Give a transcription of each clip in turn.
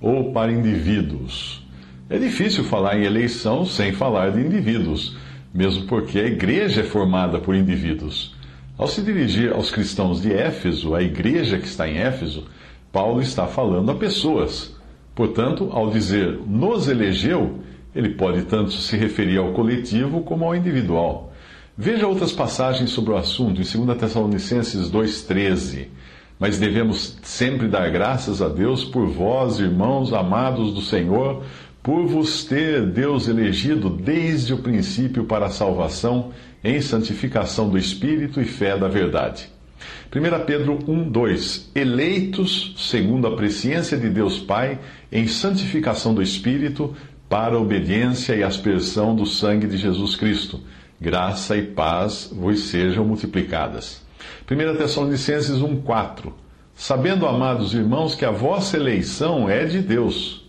ou para indivíduos. É difícil falar em eleição sem falar de indivíduos, mesmo porque a igreja é formada por indivíduos. Ao se dirigir aos cristãos de Éfeso, a igreja que está em Éfeso, Paulo está falando a pessoas. Portanto, ao dizer nos elegeu, ele pode tanto se referir ao coletivo como ao individual. Veja outras passagens sobre o assunto em 2 Tessalonicenses 2,13. Mas devemos sempre dar graças a Deus por vós, irmãos amados do Senhor, por vos ter Deus elegido desde o princípio para a salvação, em santificação do Espírito e fé da verdade. 1 Pedro 1, 2: Eleitos segundo a presciência de Deus Pai, em santificação do Espírito, para a obediência e aspersão do sangue de Jesus Cristo. Graça e paz vos sejam multiplicadas. 1 Tessalonicenses 1,4 Sabendo, amados irmãos, que a vossa eleição é de Deus.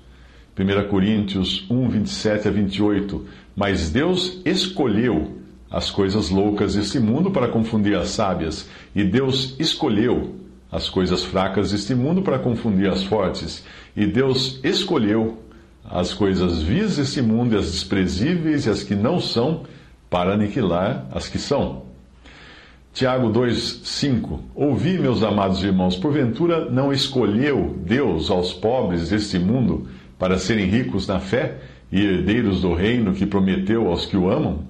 1 Coríntios 1, 27 a 28 Mas Deus escolheu as coisas loucas deste mundo para confundir as sábias, e Deus escolheu as coisas fracas deste mundo para confundir as fortes, e Deus escolheu as coisas vis deste mundo, e as desprezíveis e as que não são, para aniquilar as que são Tiago 2,5 Ouvi, meus amados irmãos, porventura não escolheu Deus aos pobres deste mundo para serem ricos na fé e herdeiros do reino que prometeu aos que o amam?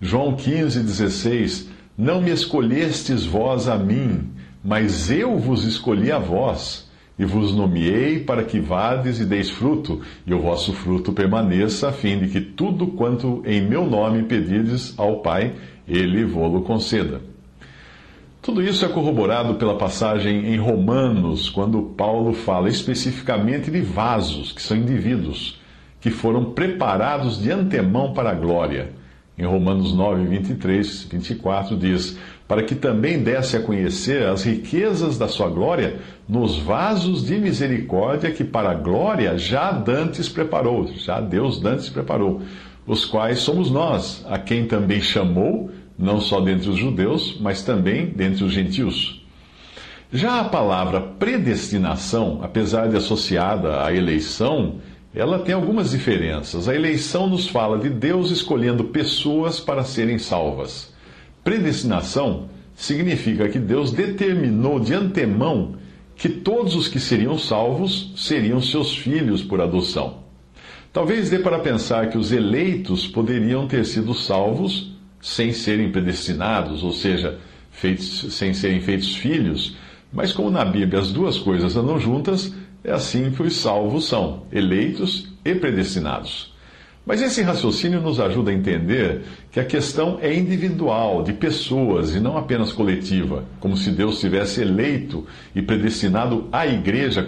João 15,16 Não me escolhestes vós a mim, mas eu vos escolhi a vós, e vos nomeei para que vades e deis fruto, e o vosso fruto permaneça, a fim de que tudo quanto em meu nome pedirdes ao Pai, ele vô-lo conceda. Tudo isso é corroborado pela passagem em Romanos, quando Paulo fala especificamente de vasos, que são indivíduos, que foram preparados de antemão para a glória. Em Romanos 9, 23, 24 diz: Para que também desse a conhecer as riquezas da sua glória nos vasos de misericórdia que para a glória já dantes preparou, já Deus dantes preparou, os quais somos nós, a quem também chamou não só dentre os judeus, mas também dentre os gentios. Já a palavra predestinação, apesar de associada à eleição, ela tem algumas diferenças. A eleição nos fala de Deus escolhendo pessoas para serem salvas. Predestinação significa que Deus determinou de antemão que todos os que seriam salvos seriam seus filhos por adoção. Talvez dê para pensar que os eleitos poderiam ter sido salvos sem serem predestinados, ou seja, feitos, sem serem feitos filhos. Mas como na Bíblia as duas coisas andam juntas, é assim que os salvos são, eleitos e predestinados. Mas esse raciocínio nos ajuda a entender que a questão é individual, de pessoas, e não apenas coletiva, como se Deus tivesse eleito e predestinado a igreja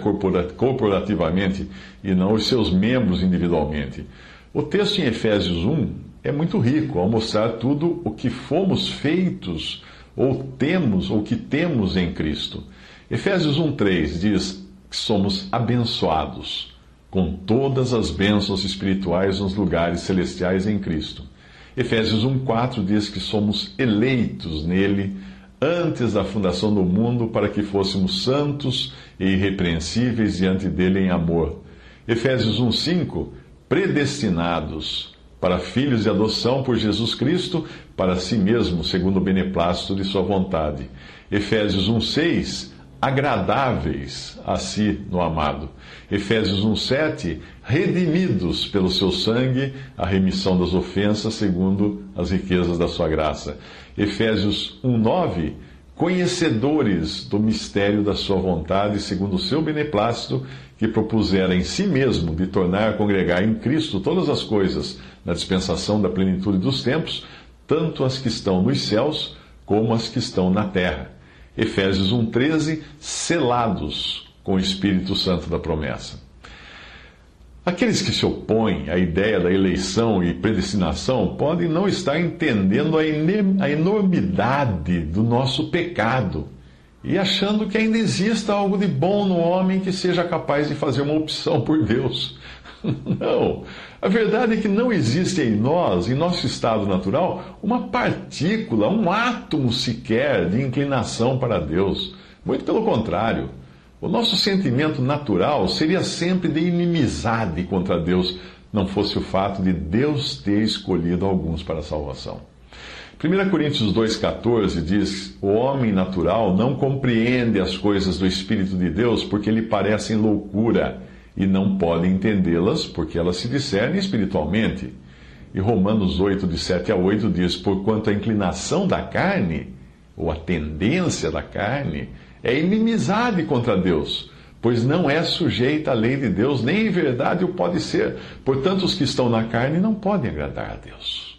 corporativamente e não os seus membros individualmente. O texto em Efésios 1 é muito rico ao mostrar tudo o que fomos feitos ou temos ou que temos em Cristo. Efésios 1:3 diz que somos abençoados com todas as bênçãos espirituais nos lugares celestiais em Cristo. Efésios 1:4 diz que somos eleitos nele antes da fundação do mundo para que fôssemos santos e irrepreensíveis diante dele em amor. Efésios 1:5 predestinados para filhos de adoção por Jesus Cristo, para si mesmo, segundo o beneplácito de sua vontade. Efésios 1:6 agradáveis a si no amado. Efésios 1:7 redimidos pelo seu sangue, a remissão das ofensas segundo as riquezas da sua graça. Efésios 1:9 conhecedores do mistério da sua vontade, segundo o seu beneplácito, que propusera em si mesmo de tornar a congregar em Cristo todas as coisas na dispensação da plenitude dos tempos, tanto as que estão nos céus como as que estão na terra. Efésios 1,13, selados com o Espírito Santo da promessa. Aqueles que se opõem à ideia da eleição e predestinação podem não estar entendendo a enormidade do nosso pecado e achando que ainda exista algo de bom no homem que seja capaz de fazer uma opção por Deus. Não. A verdade é que não existe em nós, em nosso estado natural, uma partícula, um átomo sequer de inclinação para Deus. Muito pelo contrário. O nosso sentimento natural seria sempre de inimizade contra Deus, não fosse o fato de Deus ter escolhido alguns para a salvação. 1 Coríntios 2,14 diz: O homem natural não compreende as coisas do Espírito de Deus porque lhe parecem loucura e não pode entendê-las porque elas se discernem espiritualmente. E Romanos 8, de 7 a 8 diz: Porquanto a inclinação da carne, ou a tendência da carne, é inimizade contra Deus, pois não é sujeita à lei de Deus, nem em verdade o pode ser. Portanto, os que estão na carne não podem agradar a Deus.